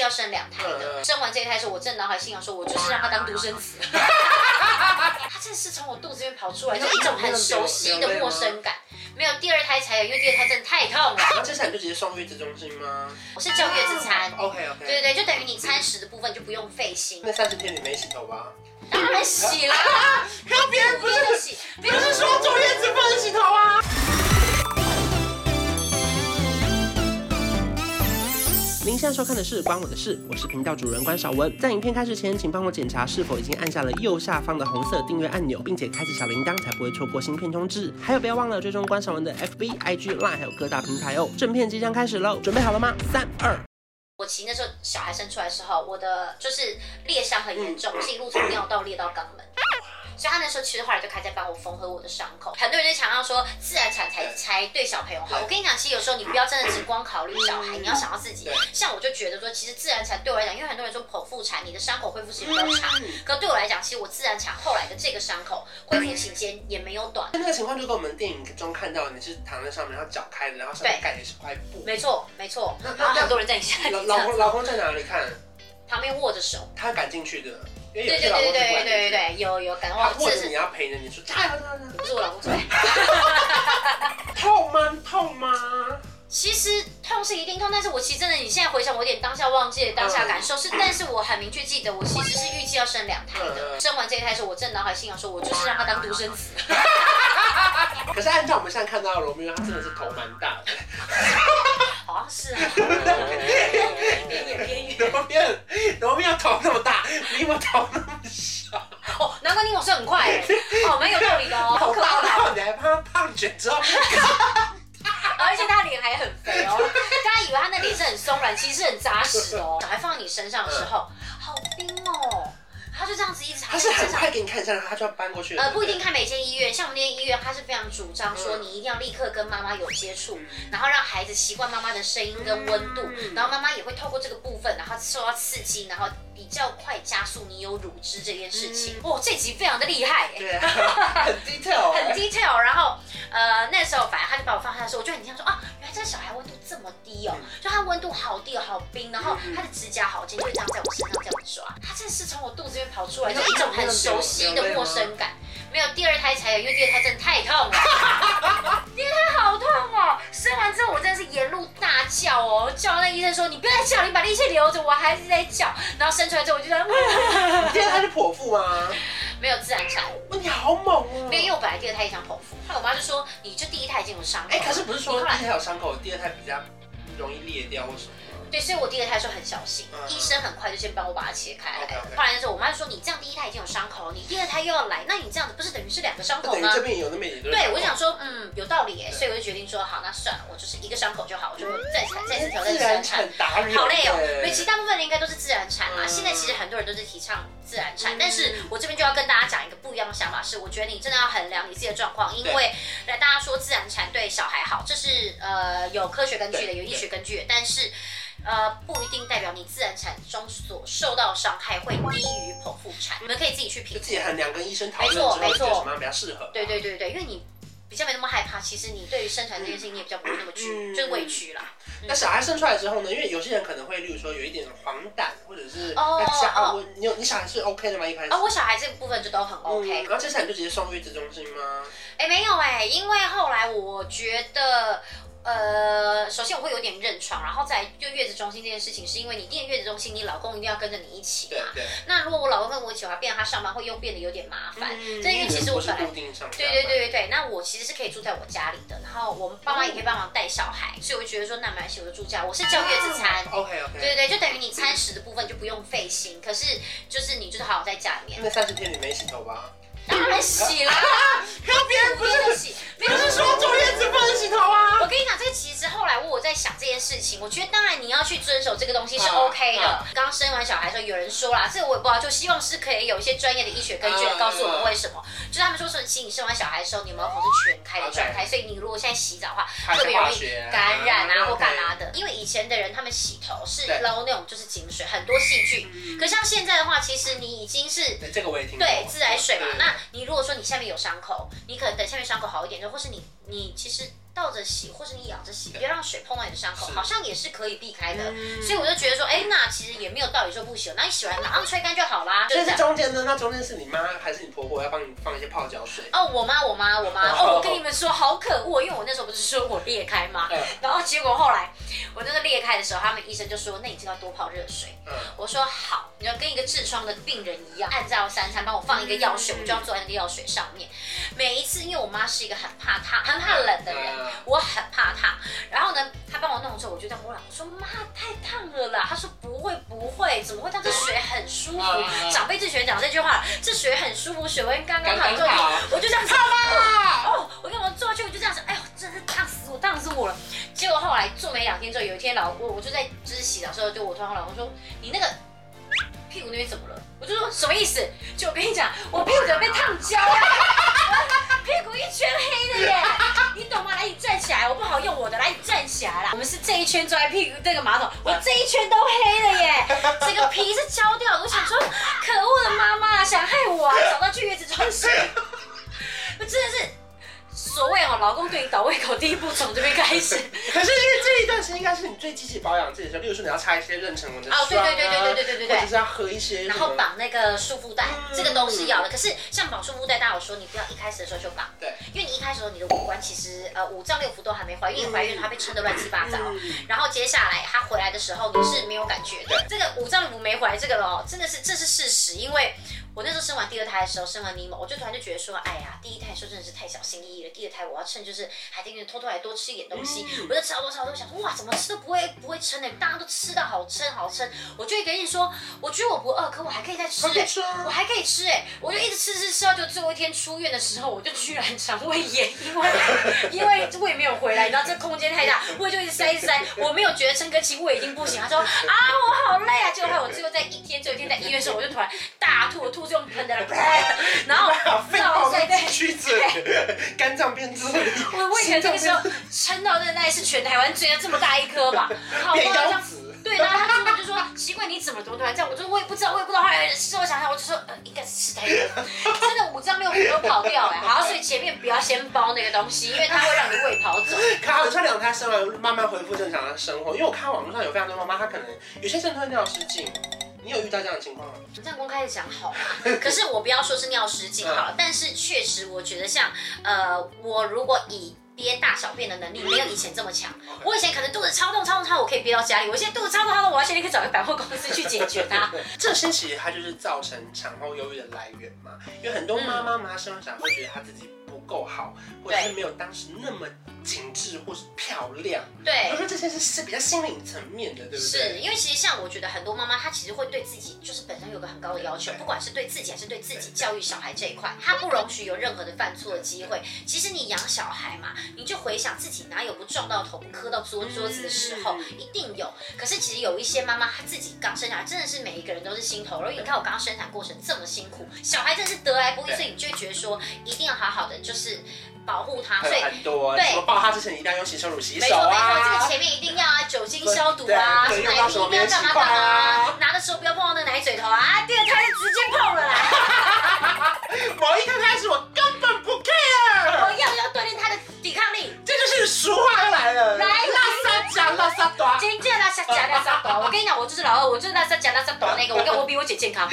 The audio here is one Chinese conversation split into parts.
计要生两胎的。生完这一胎的时候，我正脑海心想说，我就是让他当独生子。他真的是从我肚子里面跑出来，就一种很熟悉的陌生感。没有第二胎才有，因为第二胎真的太痛了。那接下来就直接送月子中心吗？我是叫月子餐。OK OK。对对对，就等于你餐食的部分就不用费心。那三十天你没洗头吧？当然洗了。可别人不是洗，不是说坐月子在收看的是《关我的事》，我是频道主人关少文。在影片开始前，请帮我检查是否已经按下了右下方的红色订阅按钮，并且开启小铃铛，才不会错过新片通知。还有，不要忘了追踪关少文的 FB、IG、Line，还有各大平台哦。正片即将开始喽，准备好了吗？三、二。我其实那时候小孩生出来的时候，我的就是裂伤很严重，是一路从尿道裂到肛门。所以他那时候其实后来就开始帮我缝合我的伤口。很多人就强调说自然产才才对小朋友好。我跟你讲，其实有时候你不要真的只光考虑小孩，你要想到自己。像我就觉得说，其实自然产对我来讲，因为很多人说剖腹产你的伤口恢复时间比较长，可对我来讲，其实我自然产后来的这个伤口恢复期间也没有短。那个情况就跟我们电影中看到，你是躺在上面，然后脚开着，然后上面盖的是块布。没错，没错。然后很多人在你下面。老公，老公在哪里看？旁边握着手。他敢进去的。对对对对对对对，有有感冒，或者是你要陪着你说加油加油，不是我老公嘴。痛吗？痛吗？其实痛是一定痛，但是我其实真的，你现在回想，我有点当下忘记了当下感受是，但是我很明确记得，我其实是预计要生两胎的。生完这一胎的时候，我真的脑海心想说，我就是让他当独生子。可是按照我们现在看到的罗密欧，他真的是头蛮大的。好像是啊。偏远偏远。罗密欧，罗密欧头那么大，尼莫头那么小。哦，难怪尼莫是很快哎。哦，蛮有道理的哦。好可爱。你还怕他胖卷之后？而且他脸还很肥哦，大家以为他那脸是很松软，其实是很扎实哦。小孩放在你身上的时候，好冰哦。他就这样子一直。他是很快给你看一下，他就要搬过去。呃，不一定看每间医院，像我们那间医院，他是非常主张说你一定要立刻跟妈妈有接触，然后让孩子习惯妈妈的声音跟温度，然后妈妈也会透过这个部分，然后受到刺激，然后比较快加速你有乳汁这件事情。哇，这集非常的厉害，对，很 detail，很 detail。然后呃，那时候反正他就把我放下的时候，我就很惊讶说啊，低哦，就它温度好低哦，好冰，然后它的指甲好尖，就会这样在我身上这样子刷。他真的是从我肚子里面跑出来，就一种。很熟悉的陌生感，没有第二胎才有，因为第二胎真的太痛了。第二胎好痛哦！生完之后我真的是沿路大叫哦，叫那医生说：“你不要再叫，你把力气留着，我还是在叫。”然后生出来之后我就在。第二胎是剖腹吗？没有自然产。哇，你好猛哦！没有，因为我本来第二胎也想剖腹，后来我妈就说：“你就第一胎已经有伤口。”哎，可是不是说第一胎有伤口，第二胎比较容易裂掉或什么？对，所以我第二胎的时候很小心，医生很快就先帮我把它切开来。后来的时候，我妈就说：“你这样第一胎已经有伤口，你第二胎又要来，那你这样子不是等于是两个伤口吗？”这边有，那边有。对，我想说，嗯，有道理耶，所以我就决定说，好，那算了，我就是一个伤口就好，我就再产，再次挑战自然产。好累哦，其实大部分人应该都是自然产嘛。现在其实很多人都是提倡自然产，但是我这边就要跟大家讲一个不一样的想法，是我觉得你真的要衡量你自己的状况，因为来大家说自然产对小孩好，这是呃有科学根据的，有医学根据的，但是。呃，不一定代表你自然产中所受到伤害会低于剖腹产，你们可以自己去评估。自己衡量跟医生讨论之后，没错，没错，什么样比较适合？对对对对，因为你比较没那么害怕，其实你对于生产这件事情你也比较不会那么惧，嗯、就是畏惧啦。嗯、那小孩生出来之后呢？因为有些人可能会，例如说有一点黄疸，或者是哦哦，你有你小孩是 OK 的吗？一开始哦，我小孩这个部分就都很 OK。嗯、然后接下来就直接送月子中心吗？哎，没有哎，因为后来我觉得。呃，首先我会有点认床，然后再就月子中心这件事情，是因为你订月子中心，你老公一定要跟着你一起嘛。对对。那如果我老公跟我一起的话，变成他上班会又变得有点麻烦。嗯。这因为其实我本来对对对对对，那我其实是可以住在我家里的，然后我们爸妈也可以帮忙带小孩，所以我就觉得说那没关系，我就住家。我是叫月子餐。OK OK。对对对，就等于你餐食的部分就不用费心，可是就是你就是好好在家里面。那三十天你没洗头吧？当然洗了。情，我觉得当然你要去遵守这个东西是 OK 的。刚生完小孩的时候，有人说啦，这个我也不知道，就希望是可以有一些专业的医学根据来告诉我们为什么。就他们说说，其实你生完小孩的时候，你毛孔是全开的状态，所以你如果现在洗澡的话，特别容易感染啊或干嘛的。因为以前的人他们洗头是捞那种就是井水，很多细菌。可像现在的话，其实你已经是这个我也听对自来水嘛。那你如果说你下面有伤口，你可能等下面伤口好一点，就或是你你其实倒着洗，或是你仰着洗，别让水碰到你的伤口，好像也是可以避开的。所以我就觉得说，哎，那其实也没有道理说不洗，那你洗完马上吹干就好啦。所以这中间呢，那中间是你妈还是你婆婆要帮你放一些泡脚水？哦，我妈，我妈，我妈。哦，我跟你们说，好可恶，因为我那时候不是说我裂开吗？然后结果后来我那个裂开的时候，他们医生就说，那你就要多泡热水。嗯，我说好，你要跟一个痔疮的病人一样，按照三餐帮我放一个药水，我就要坐在那个药水上面。每一次，因为我妈是一个很怕烫、很怕冷的人，我很怕烫。然后呢，他帮我弄的时候，我就在摸了，我说妈，太烫了啦。他说不会不会，怎么会烫？这水很舒服。长辈最喜欢讲这句话，这水很舒服，水温刚刚好。就我就这样子，哦，我跟我坐下去，我就这样子，哎呦，真是烫死我，烫死我了。结果后来坐没两天之后，有一天老我我就在就是洗澡的时候，就我突然老公说，你那个。屁股那边怎么了？我就说什么意思？就我跟你讲，我屁股怎么被烫焦了？屁股一圈黑的耶，你懂吗？来，你站起来，我不好用我的，来，你站起来啦。我们是这一圈坐在屁股这个马桶，我这一圈都黑了耶，这个皮是焦掉的。我想说，可恶的妈妈想害我啊，找到去月子中心，我真的是。所谓哦，老公对你倒胃口，第一步从这边开始。可是因为这一段时间应该是你最积极保养自己的时候，例如说你要擦一些妊娠纹的霜啊，对对对对对对对对对，或者是要喝一些，然后绑那个束缚带，嗯、这个都是要的。可是像绑束缚带，大家有说你不要一开始的时候就绑，对，因为你一开始的时候你的五官其实呃五脏六腑都还没怀孕，怀孕它被撑得乱七八糟，嗯、然后接下来它回来的时候你是没有感觉的。这个五脏六腑没回来，这个哦真的是这是事实，因为。我那时候生完第二胎的时候，生完尼莫，我就突然就觉得说，哎呀，第一胎的时候真的是太小心翼翼了。第二胎我要趁就是还得偷偷来多吃一点东西，我就吃好多吃好多，想说哇，怎么吃都不会不会撑的，大家都吃的好撑好撑。我就跟你说，我觉得我不饿，可我还可以再吃，我还可以吃哎，我就一直吃吃吃到就最后一天出院的时候，我就居然肠胃炎，因为因为胃没有回来，你知道这空间太大，胃就一直塞一直塞，我没有觉得撑个气，胃已经不行。他说啊，我好累啊，结果害我最后在一天最后一天在医院的时候，我就突然大吐。吐。用喷的了，然后肺泡在曲折，肝脏变质。我我以前这个时候撑到那那是全台湾最大这么大一颗吧，好夸张。对，然后他就就说奇怪，你怎么怎么突然这样？我就我也不知道，我也不知道。后来事后想想，我就说呃应该是吃太多，真的五脏六腑都跑掉哎。好，所以前面不要先包那个东西，因为它会让你胃跑走。卡，你说两胎生完慢慢恢复正常的生活，因为我看网络上有非常多妈妈，她可能有些甚至会尿失禁。你有遇到这样的情况吗？这样公开的讲好吗？可是我不要说是尿失禁好了，但是确实我觉得像呃，我如果以憋大小便的能力没有以前这么强，我以前可能肚子超痛超痛超，我可以憋到家里，我现在肚子超痛超痛，我要先立刻找个百货公司去解决它。这些其实它就是造成产后忧郁的来源嘛，因为很多妈妈嘛生完小孩会觉得她自己不够好，或者是没有当时那么。精致或是漂亮，对，我说这些是是比较心灵层面的，对不对？是因为其实像我觉得很多妈妈，她其实会对自己就是本身有个很高的要求，不管是对自己还是对自己教育小孩这一块，她不容许有任何的犯错的机会。其实你养小孩嘛，你就回想自己哪有不撞到头、不磕到桌桌子的时候，一定有。可是其实有一些妈妈，她自己刚生下来，真的是每一个人都是心头肉。你看我刚刚生产过程这么辛苦，小孩真是得来不易，所以你就会觉得说一定要好好的就是。保护它，所以很多对，什么抱它之前一定要用洗手乳洗手啊，没错没错，这个前面一定要啊，酒精消毒啊，什么一定要干嘛干嘛啊，拿的时候不要碰到那个奶嘴头啊，第二胎就直接碰了啦。某一刻开始我根本不 care，我要要锻炼他的抵抗力，这就是俗话又来了，来拉萨加拉萨多，真正拉萨加拉萨多，我跟你讲，我就是老二，我就是拉萨加拉萨短那个，我跟我比我姐健康。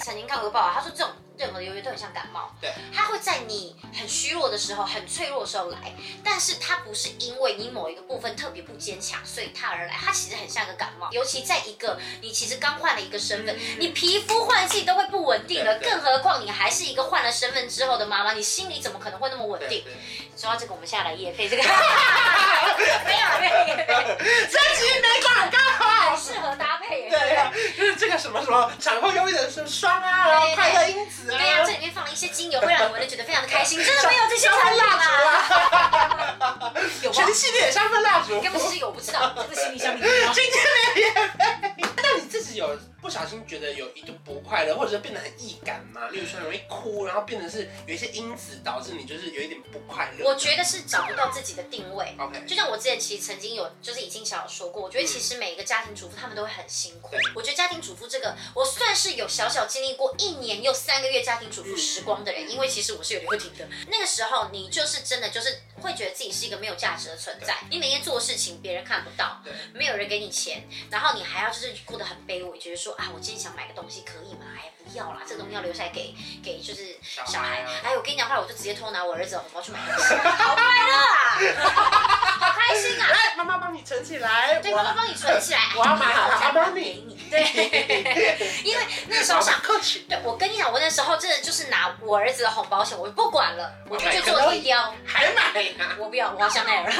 曾经看过报道，他说这种。任何的忧郁都很像感冒，对，它会在你很虚弱的时候、很脆弱的时候来，但是它不是因为你某一个部分特别不坚强，所以它而来，它其实很像一个感冒。尤其在一个你其实刚换了一个身份，你皮肤换季都会不稳定了，更何况你还是一个换了身份之后的妈妈，你心里怎么可能会那么稳定？说到这个，我们现在来夜配这个，没有没有 这集没广告，很适合搭配。对呀，就是这个什么什么产后忧郁的什么霜啊，然后快乐因子。对呀、啊，这里面放了一些精油，会让你闻的觉得非常的开心。真的没有这些产品吗？有吗？全系列香氛蜡烛，应该不是有，我不知道。这个行李箱里面。今天没有。那你自己有？不小心觉得有一度不快乐，或者是变得很易感嘛？例如说容易哭，然后变得是有一些因子导致你就是有一点不快乐。我觉得是找不到自己的定位。OK，就像我之前其实曾经有就是已经小有说过，我觉得其实每一个家庭主妇他们都会很辛苦。我觉得家庭主妇这个，我算是有小小经历过一年又三个月家庭主妇时光的人，因为其实我是有留停的。那个时候你就是真的就是会觉得自己是一个没有价值的存在。你每天做事情别人看不到，没有人给你钱，然后你还要就是过得很卑微，觉得说啊，我今天想买个东西可以吗？哎，不要啦，这个东西要留下来给给就是小孩。哎，我跟你讲，后来我就直接偷拿我儿子的红包去买东西，好快乐啊！好开心啊！来，妈妈帮你存起来。对，妈妈帮你存起来。我要买好，好帮你给你。对，因为那时候想，对，我跟你讲，我那时候真的就是拿我儿子的红包钱，我不管了，我就去做提雕。还买？我不要，我要香奈儿。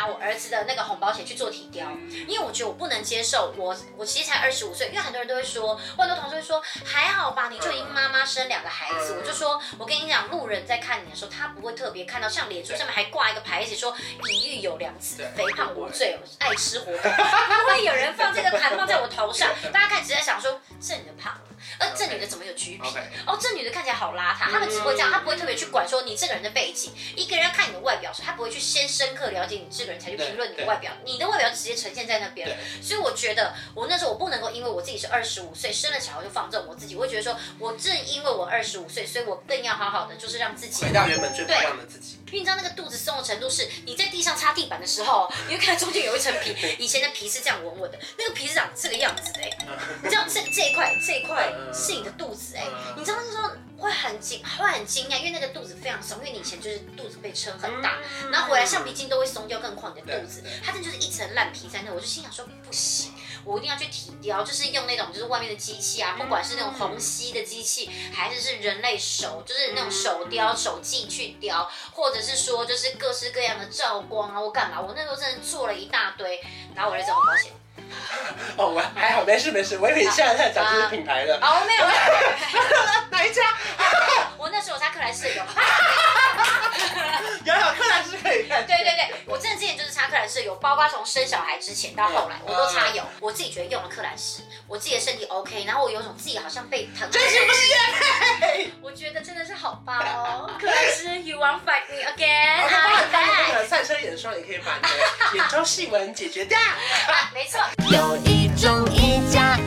拿我儿子的那个红包钱去做体雕，因为我觉得我不能接受我我其实才二十五岁，因为很多人都会说，很多同事会说还好吧，你就已经妈妈生两个孩子，我就说我跟你讲，路人在看你的时候，他不会特别看到像脸书上面还挂一个牌子说已育有良子，肥胖无罪，爱吃活动，不会有人放这个牌放在我头上，大家看只在想说是你的胖了，而这女的怎么有橘皮？哦，这女的看起来好邋遢，他们只会这样，他不会特别去管说你这个人的背景，一个人要看你的外表时，他不会去先深刻了。解你这个人才去评论你的外表，你的外表直接呈现在那边，所以我觉得我那时候我不能够因为我自己是二十五岁生了小孩就放纵我自己，我会觉得说我正因为我二十五岁，所以我更要好好的就是让自己回到原本最漂亮的自己。因为你知道那个肚子松的程度是，你在地上擦地板的时候，你会看中间有一层皮，以前的皮是这样稳稳的，那个皮是长这个样子的，欸，你知道这这一块这一块是你的肚子哎，欸，你知道那时候。会很惊，会很惊讶，因为那个肚子非常松，因为你以前就是肚子被撑很大，然后回来橡皮筋都会松掉，更何况你的肚子，它这就是一层烂皮在那。我就心想说，不行，我一定要去体雕，就是用那种就是外面的机器啊，不管是那种虹吸的机器，还是是人类手，就是那种手雕手技去雕，或者是说就是各式各样的照光啊，我干嘛？我那时候真的做了一大堆，然后我来找红包钱。哦，我还好，没事没事。我以为你现在在讲这些品牌的。哦，没有没有。哪一家？我那时候我擦克兰仕有。有有克莱斯可以看。对对对，我真的之前就是擦克莱斯有，包括从生小孩之前到后来，我都擦有。我自己觉得用了克兰仕，我自己的身体 OK，然后我有种自己好像被疼。真是不是业配？我觉得真的是好棒哦，可是，You want fight me again？我帮你带那个赛车眼霜，也可以把你的眼周细纹解决掉。没错。有一种一加